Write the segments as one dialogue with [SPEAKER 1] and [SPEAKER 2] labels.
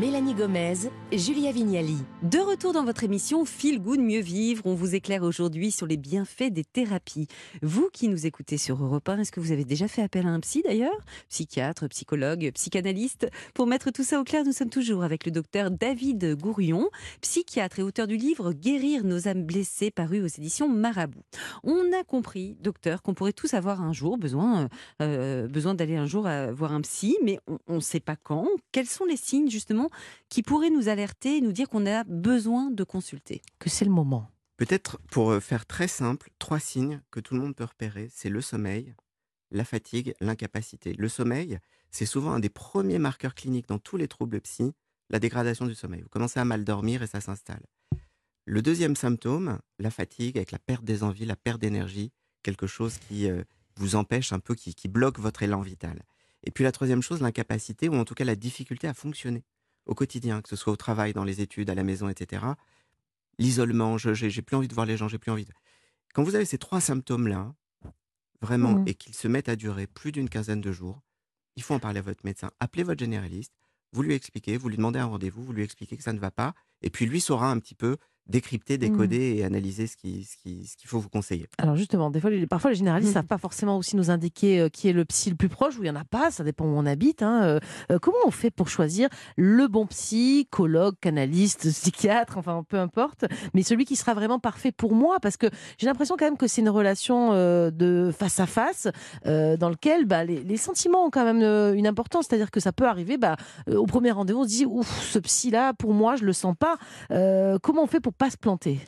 [SPEAKER 1] Mélanie Gomez, Julia Vignali. De retour dans votre émission Feel Good Mieux Vivre, on vous éclaire aujourd'hui sur les bienfaits des thérapies. Vous qui nous écoutez sur Europe 1, est-ce que vous avez déjà fait appel à un psy d'ailleurs? Psychiatre, psychologue, psychanalyste? Pour mettre tout ça au clair, nous sommes toujours avec le docteur David Gourion, psychiatre et auteur du livre Guérir nos âmes blessées paru aux éditions Marabout. On a compris, docteur, qu'on pourrait tous avoir un jour besoin, euh, besoin d'aller un jour voir un psy, mais on ne sait pas quand. Quels sont les signes justement qui pourrait nous alerter et nous dire qu'on a besoin de consulter
[SPEAKER 2] Que c'est le moment.
[SPEAKER 3] Peut-être pour euh, faire très simple, trois signes que tout le monde peut repérer, c'est le sommeil, la fatigue, l'incapacité. Le sommeil, c'est souvent un des premiers marqueurs cliniques dans tous les troubles psy, la dégradation du sommeil. Vous commencez à mal dormir et ça s'installe. Le deuxième symptôme, la fatigue avec la perte des envies, la perte d'énergie, quelque chose qui euh, vous empêche un peu, qui, qui bloque votre élan vital. Et puis la troisième chose, l'incapacité ou en tout cas la difficulté à fonctionner au quotidien, que ce soit au travail, dans les études, à la maison, etc. L'isolement, je j'ai plus envie de voir les gens, j'ai plus envie de... Quand vous avez ces trois symptômes-là, vraiment, mmh. et qu'ils se mettent à durer plus d'une quinzaine de jours, il faut en parler à votre médecin. Appelez votre généraliste, vous lui expliquez, vous lui demandez un rendez-vous, vous lui expliquez que ça ne va pas, et puis lui saura un petit peu décrypter, mmh. décoder et analyser ce qu'il ce qui, ce qu'il faut vous conseiller.
[SPEAKER 2] Alors justement, des fois, les, parfois les généralistes ne mmh. savent pas forcément aussi nous indiquer euh, qui est le psy le plus proche, ou il n'y en a pas, ça dépend où on habite. Hein, euh, euh, comment on fait pour choisir le bon psychologue, canaliste, psychiatre, enfin peu importe, mais celui qui sera vraiment parfait pour moi? Parce que j'ai l'impression quand même que c'est une relation de face à face dans lequel bah, les, sentiments ont quand même une importance. C'est-à-dire que ça peut arriver bah, au premier rendez-vous, on se dit, ouf, ce psy-là, pour moi, je le sens pas. comment on fait pour pas se planter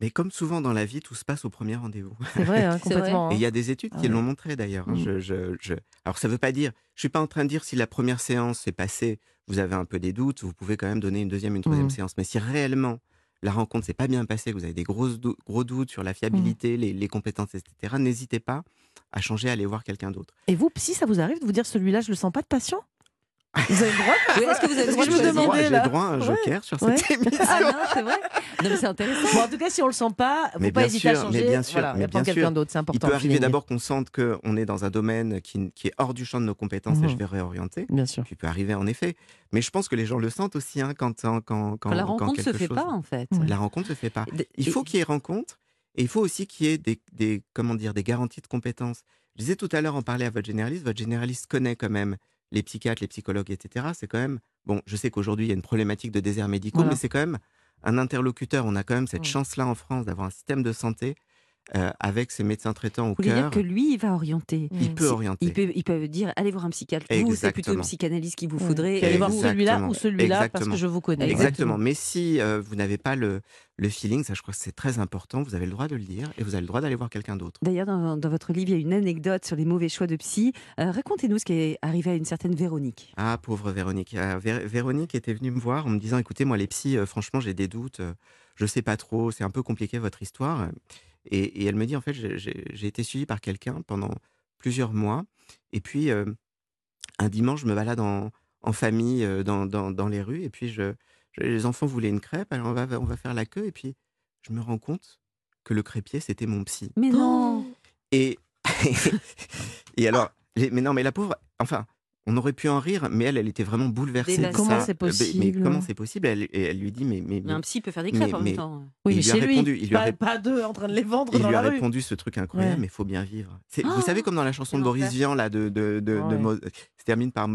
[SPEAKER 3] mais comme souvent dans la vie, tout se passe au premier rendez-vous.
[SPEAKER 2] C'est vrai, hein, complètement.
[SPEAKER 3] Et il y a des études qui l'ont montré d'ailleurs. Hein. Mm. Je, Alors ça ne veut pas dire, je suis pas en train de dire si la première séance s'est passée, vous avez un peu des doutes, vous pouvez quand même donner une deuxième, une troisième mm. séance. Mais si réellement la rencontre s'est pas bien passée, que vous avez des gros, gros doutes sur la fiabilité, mm. les, compétences, etc., n'hésitez pas à changer, à aller voir quelqu'un d'autre.
[SPEAKER 2] Et vous, si ça vous arrive de vous dire celui-là, je le sens pas de patient? Vous avez le droit Est-ce que vous avez le droit
[SPEAKER 3] de choisir J'ai le droit à un joker sur cette émission.
[SPEAKER 2] Ah non, c'est vrai. Non, mais c'est intéressant. en tout cas, si on le sent pas, faut pas hésiter à changer.
[SPEAKER 3] Mais bien sûr,
[SPEAKER 2] voilà, mais bien quelqu'un d'autre, c'est important.
[SPEAKER 3] Il peut arriver d'abord qu'on sente qu'on est dans un domaine qui, qui, est hors du champ de nos compétences et je mhm. vais réorienter.
[SPEAKER 2] Bien sûr.
[SPEAKER 3] Puis il peut arriver en effet. Mais je pense que les gens le sentent aussi hein, quand, quand, quand,
[SPEAKER 2] La rencontre
[SPEAKER 3] ne se
[SPEAKER 2] fait pas, en fait.
[SPEAKER 3] La rencontre se fait pas. Il faut qu'il y ait rencontre et il faut aussi qu'il y ait des, des, comment dire, des garanties de compétences. Je disais tout à l'heure, en parler à votre généraliste, votre généraliste connaît quand même les psychiatres, les psychologues, etc., c'est quand même. Bon, je sais qu'aujourd'hui, il y a une problématique de désert médicaux, mais c'est quand même un interlocuteur. On a quand même cette chance-là en France d'avoir un système de santé euh, avec ses médecins traitants au cœur.
[SPEAKER 2] dire que lui, il va orienter.
[SPEAKER 3] Il peut orienter.
[SPEAKER 2] Il peut, il peut dire allez voir un psychiatre. Vous, c'est plutôt une psychanalyse qu'il vous faudrait. Allez voir celui-là ou celui-là parce que je vous connais.
[SPEAKER 3] Exactement. Mais si euh, vous n'avez pas le, le feeling, ça je crois que c'est très important, vous avez le droit de le dire et vous avez le droit d'aller voir quelqu'un d'autre.
[SPEAKER 2] D'ailleurs, dans, votre livre, il y a une anecdote sur les mauvais choix de psy. Euh, racontez-nous ce qui est arrivé à une certaine Véronique.
[SPEAKER 3] Ah, pauvre Véronique. Véronique était venue me voir en me disant écoutez, moi, les psys, franchement, j'ai des doutes, je sais pas trop, c'est un peu compliqué votre histoire. Et, elle me dit, en fait, j'ai été suivi par quelqu'un pendant plusieurs mois. Et puis, un dimanche, je me balade en, en famille dans, dans, les rues. Et puis, je, les enfants voulaient une crêpe. Alors, on va, on va faire la queue. Et puis, je me rends compte que le crêpier, c'était mon psy.
[SPEAKER 2] Mais non
[SPEAKER 3] Et, et alors, mais non, mais la pauvre, enfin, on aurait pu en rire, mais elle, elle était vraiment bouleversée.
[SPEAKER 2] comment c'est possible
[SPEAKER 3] Mais, comment c'est possible? Elle, elle, lui dit mais, mais,
[SPEAKER 2] un psy peut faire des crêpes en même temps.
[SPEAKER 3] Oui, mais chez
[SPEAKER 2] lui,
[SPEAKER 3] il lui
[SPEAKER 2] a pas, deux en train de les vendre
[SPEAKER 3] il
[SPEAKER 2] dans
[SPEAKER 3] lui
[SPEAKER 2] a
[SPEAKER 3] répondu ce truc incroyable, mais il faut bien vivre. vous ah savez comme dans la chanson de Boris Vian là, de, de, de, se termine par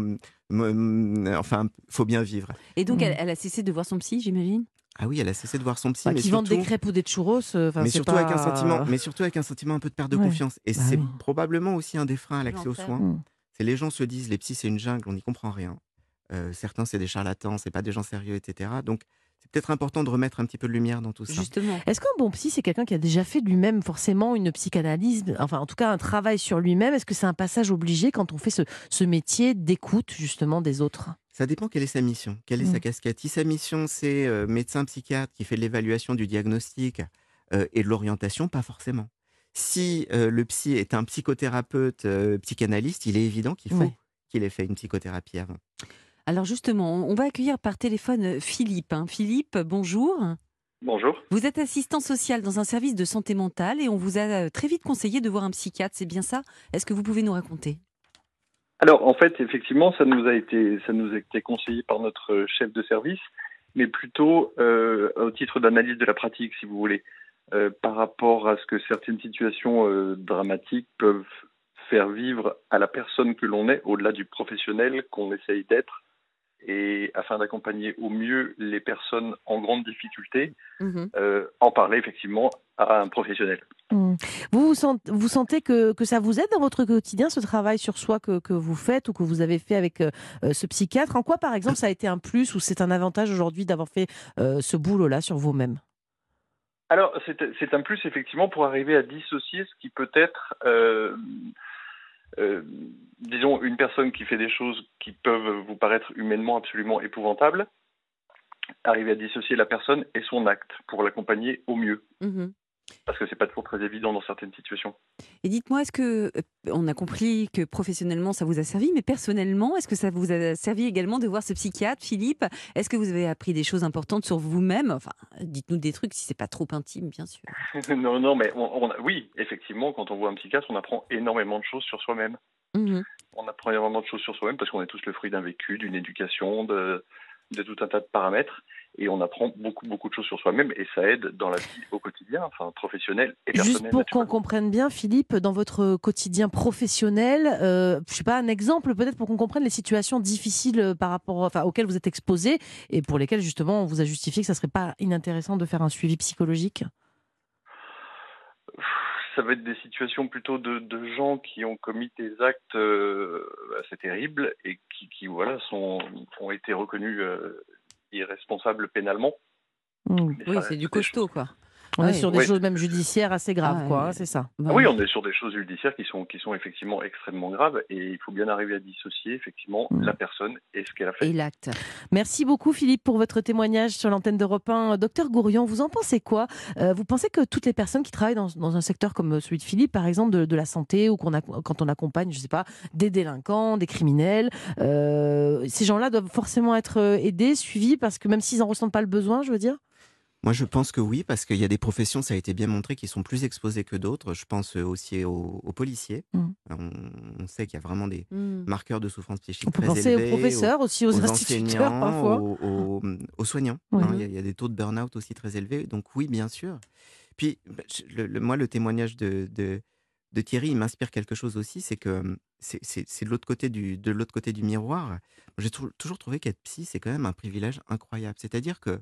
[SPEAKER 3] enfin, faut bien vivre.
[SPEAKER 2] Et donc, elle, elle a cessé de voir son psy, j'imagine?
[SPEAKER 3] Ah oui, elle a cessé de voir son psy. Bah,
[SPEAKER 2] mais qui vendent des crêpes ou des churros.
[SPEAKER 3] Euh, mais surtout avec un sentiment, mais surtout avec un sentiment un peu de perte de confiance. Et bah c'est probablement aussi un des freins à l'accès aux soins. Mmh. C'est les gens se disent les psys c'est une jungle, on n'y comprend rien. Euh, certains, c'est des charlatans, c'est pas des gens sérieux, etc. Donc, c'est peut-être important de remettre un petit peu de lumière dans tout ça.
[SPEAKER 2] Justement. Est-ce qu'un bon psy, c'est quelqu'un qui a déjà fait lui-même forcément une psychanalyse, enfin en tout cas un travail sur lui-même? Est-ce que c'est un passage obligé quand on fait ce, métier d'écoute justement des autres?
[SPEAKER 3] Ça dépend quelle est sa mission, quelle est sa mmh. casquette. Si sa mission c'est euh, médecin psychiatre qui fait l'évaluation du diagnostic euh, et de l'orientation, pas forcément. Si le psy est un psychothérapeute psychanalyste, il est évident qu'il faut qu'il ait fait une psychothérapie avant.
[SPEAKER 2] Alors justement, on va accueillir par téléphone euh, Philippe. Hein. Philippe, bonjour.
[SPEAKER 4] Bonjour.
[SPEAKER 2] Vous êtes assistant social dans un service de santé mentale et on vous a euh, très vite conseillé de voir un psychiatre, c'est bien ça? Est-ce que vous pouvez nous raconter?
[SPEAKER 4] Alors, en fait, effectivement, ça nous a été, ça nous a été conseillé par notre chef de service, mais plutôt euh, au titre d'analyse de la pratique, si vous voulez, euh, par rapport à ce que certaines situations euh, dramatiques peuvent faire vivre à la personne que l'on est, au-delà du professionnel qu'on essaye d'être, et afin d'accompagner au mieux les personnes en grande difficulté,
[SPEAKER 1] Mhm.
[SPEAKER 4] euh, en parler effectivement à un professionnel.
[SPEAKER 2] Hmm. Vous, vous sent- vous sentez que, que ça vous aide dans votre quotidien, ce travail sur soi que, que vous faites ou que vous avez fait avec ce psychiatre? En quoi, par exemple, ça a été un plus ou c'est un avantage aujourd'hui d'avoir fait ce boulot-là sur vous-même?
[SPEAKER 4] Alors, c'est un plus effectivement pour arriver à dissocier ce qui peut être, euh, euh, disons, une personne qui fait des choses qui peuvent vous paraître humainement absolument épouvantables, arriver à dissocier la personne et son acte pour l'accompagner au mieux.
[SPEAKER 1] Mhm.
[SPEAKER 4] Parce que c'est pas toujours très évident dans certaines situations.
[SPEAKER 1] Et dites-moi, est-ce que euh, on a compris que professionnellement ça vous a servi, mais personnellement, est-ce que ça vous a servi également de voir ce psychiatre, Philippe? Est-ce que vous avez appris des choses importantes sur vous-même? Enfin, dites-nous des trucs si c'est pas trop intime, bien sûr.
[SPEAKER 4] non, non, mais on, on a- oui, effectivement, quand on voit un psychiatre, on apprend énormément de choses sur soi-même.
[SPEAKER 1] Mhm.
[SPEAKER 4] On apprend énormément de choses sur soi-même parce qu'on est tous le fruit d'un vécu, d'une éducation, de, de tout un tas de paramètres. Et on apprend beaucoup, beaucoup de choses sur soi-même et ça aide dans la vie au quotidien, enfin professionnel et personnel.
[SPEAKER 2] Juste pour qu'on comprenne bien, Philippe, dans votre quotidien professionnel, euh, je sais pas, un exemple peut-être pour qu'on comprenne les situations difficiles euh, par rapport, enfin, auxquelles vous êtes exposé et pour lesquelles justement on vous a justifié que ça serait pas inintéressant de faire un suivi psychologique?
[SPEAKER 4] Ça va être des situations plutôt de, de gens qui ont commis des actes euh, assez terribles et qui, qui, voilà, sont, ont été reconnus euh, irresponsables pénalement. Mais
[SPEAKER 1] Oui, c'est du costaud, quoi.
[SPEAKER 2] On est sur des choses même judiciaires assez graves,
[SPEAKER 1] Ah,
[SPEAKER 2] quoi,
[SPEAKER 1] ouais.
[SPEAKER 2] hein, c'est ça.
[SPEAKER 1] Bah,
[SPEAKER 4] Oui, on est sur des choses judiciaires qui sont, qui sont effectivement extrêmement graves et il faut bien arriver à dissocier effectivement
[SPEAKER 2] Mm.
[SPEAKER 4] la personne et ce qu'elle a fait.
[SPEAKER 1] Et l'acte.
[SPEAKER 2] Merci beaucoup Philippe pour votre témoignage sur l'antenne d'Europe 1. Docteur Gourion, vous en pensez quoi? Euh, Vous pensez que toutes les personnes qui travaillent dans, dans un secteur comme celui de Philippe, par exemple, de, de la santé, ou qu'on a, quand on accompagne, je sais pas, des délinquants, des criminels, euh, ces gens-là doivent forcément être euh, aidés, suivis, parce que même s'ils n'en ressentent pas le besoin, je veux dire?
[SPEAKER 3] Moi, je pense que oui, parce qu'il y a des professions, ça a été bien montré, qui sont plus exposées que d'autres. Je pense euh, aussi aux, aux policiers.
[SPEAKER 2] Mm.
[SPEAKER 3] On, on sait qu'il y a vraiment des
[SPEAKER 1] Mhm.
[SPEAKER 3] marqueurs de souffrance psychique
[SPEAKER 2] On peut
[SPEAKER 3] très
[SPEAKER 2] penser
[SPEAKER 3] élevés.
[SPEAKER 2] aux professeurs, aussi aux,
[SPEAKER 3] aux
[SPEAKER 2] instituteurs parfois.
[SPEAKER 3] Aux, soignants. Hein. Il y, a- il y a des taux de burn-out aussi très élevés. Donc oui, bien sûr. Puis, bah, je- le- le- moi, le témoignage de, de, de Thierry, il m'inspire quelque chose aussi, c'est que hum, c'est- de l'autre côté du de l'autre côté du miroir. J'ai tou- toujours trouvé qu'être psy, c'est quand même un privilège incroyable. C'est-à-dire que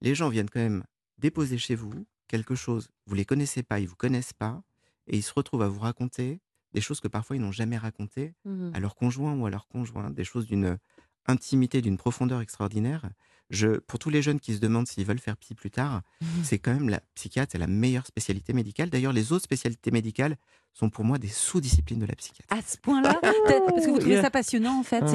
[SPEAKER 3] les gens viennent quand même déposer chez vous quelque chose. Vous les connaissez pas, ils vous connaissent pas, et ils se retrouvent à vous raconter des choses que parfois ils n'ont jamais racontées
[SPEAKER 1] Mhm.
[SPEAKER 3] à leur conjoint ou à leur conjoint, des choses d'une intimité, d'une profondeur extraordinaire. Je, pour tous les jeunes qui se demandent s'ils veulent faire psy plus tard, c'est quand même la psychiatre, c'est la meilleure spécialité médicale. D'ailleurs, les autres spécialités médicales sont pour moi des sous-disciplines de la psychiatrie.
[SPEAKER 1] À ce point-là? Peut-être Parce que vous trouvez ça passionnant, en fait.
[SPEAKER 2] Ah.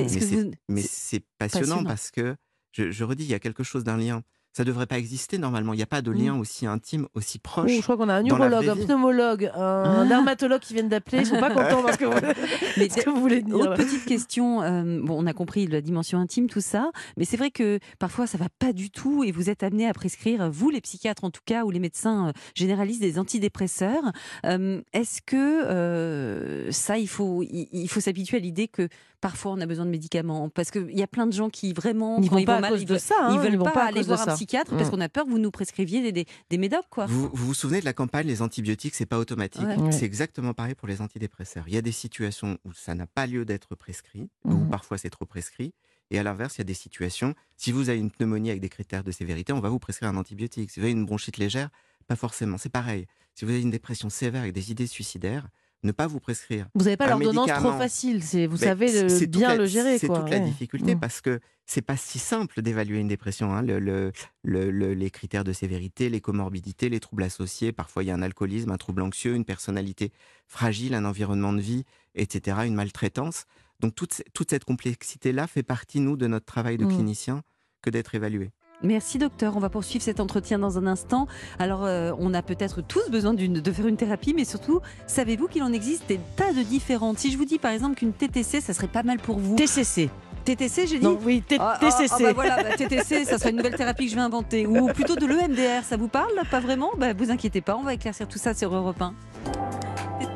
[SPEAKER 3] Mais c'est-
[SPEAKER 1] vous-
[SPEAKER 3] passionnant,
[SPEAKER 1] passionnant.
[SPEAKER 3] parce que, je, je redis, il y a quelque chose d'un lien. Ça devrait pas exister normalement. Il n'y a pas de lien aussi intime, aussi proche.
[SPEAKER 2] je crois qu'on a un
[SPEAKER 3] dans la
[SPEAKER 2] urologue,
[SPEAKER 3] vraie
[SPEAKER 2] un pneumologue, un
[SPEAKER 1] Ah.
[SPEAKER 2] dermatologue qui viennent d'appeler. Ils sont pas contents parce que vous,
[SPEAKER 1] Mais
[SPEAKER 2] ce que vous voulez dire.
[SPEAKER 1] Autre petite question, euh, bon, on a compris la dimension intime, tout ça, mais c'est vrai que parfois ça va pas du tout et vous êtes amené à prescrire, vous les psychiatres en tout cas, ou les médecins euh, généralistes, des antidépresseurs. Euh, Est-ce que euh, ça, il faut, il, il faut s'habituer à l'idée que parfois on a besoin de médicaments? Parce qu'il y a plein de gens qui vraiment,
[SPEAKER 2] Ils
[SPEAKER 1] quand
[SPEAKER 2] vont
[SPEAKER 1] ils
[SPEAKER 2] pas
[SPEAKER 1] vont
[SPEAKER 2] à
[SPEAKER 1] mal,
[SPEAKER 2] cause
[SPEAKER 1] ils
[SPEAKER 2] de
[SPEAKER 1] veulent,
[SPEAKER 2] ça. hein,
[SPEAKER 1] ils veulent
[SPEAKER 2] vont
[SPEAKER 1] pas, aller voir un
[SPEAKER 2] ça.
[SPEAKER 1] Psychiatre parce
[SPEAKER 2] Mm.
[SPEAKER 1] qu'on a peur que vous nous prescriviez des, des, des médocs, quoi.
[SPEAKER 3] Vous, vous vous souvenez de la campagne Les antibiotiques, c'est pas automatique.
[SPEAKER 1] Ouais.
[SPEAKER 3] C'est exactement pareil pour les antidépresseurs. Il y a des situations où ça n'a pas lieu d'être prescrit, ou
[SPEAKER 2] Mhm.
[SPEAKER 3] parfois c'est trop prescrit. Et à l'inverse, il y a des situations, si vous avez une pneumonie avec des critères de sévérité, on va vous prescrire un antibiotique. Si vous avez une bronchite légère, pas forcément. C'est pareil. Si vous avez une dépression sévère avec des idées suicidaires, ne pas vous prescrire
[SPEAKER 2] Vous n'avez pas l'ordonnance trop facile. C'est vous
[SPEAKER 3] Ben,
[SPEAKER 2] savez le- bien
[SPEAKER 3] la-
[SPEAKER 2] le gérer.
[SPEAKER 3] C'est toute la difficulté
[SPEAKER 2] Mm.
[SPEAKER 3] parce que c'est pas si simple d'évaluer une dépression. hein. Le- le- le- le- les critères de sévérité, les comorbidités, les troubles associés. Parfois, il y a un alcoolisme, un trouble anxieux, une personnalité fragile, un environnement de vie, etc., une maltraitance. Donc, toute, toute cette complexité-là fait partie, nous, de notre travail de
[SPEAKER 2] Mm.
[SPEAKER 3] clinicien que d'être évalué.
[SPEAKER 1] Merci docteur, on va poursuivre cet entretien dans un instant. Alors euh, on a peut-être tous besoin d'une- de faire une thérapie, mais surtout, savez-vous qu'il en existe des tas de différentes? Si je vous dis par exemple qu'une TTC, ça serait pas mal pour vous.
[SPEAKER 2] TCC.
[SPEAKER 1] TTC, j'ai dit?
[SPEAKER 2] Non, oui, T-
[SPEAKER 1] Ah, ah, ah,
[SPEAKER 2] TCC.
[SPEAKER 1] bah voilà, bah, TTC, ça serait une nouvelle thérapie que je vais inventer. Ou plutôt de l'EMDR, ça vous parle? Pas vraiment? Bah, Vous inquiétez pas, on va éclaircir tout ça sur Europe 1.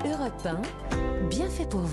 [SPEAKER 5] Europe 1, bien fait pour vous.